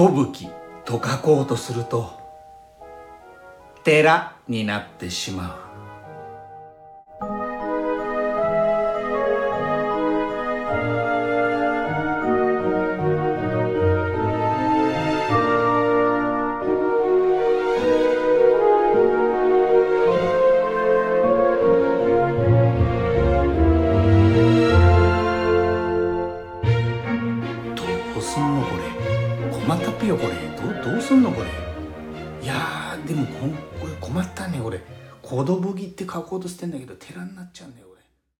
寿と書こうとすると寺になってしまう。どうすんのこれ。困ったっぺよこれ。どうどうすんのこれ。いやーでもここれ困ったねこれ「コドブギ」って書こうとしてんだけど寺になっちゃうんだよ。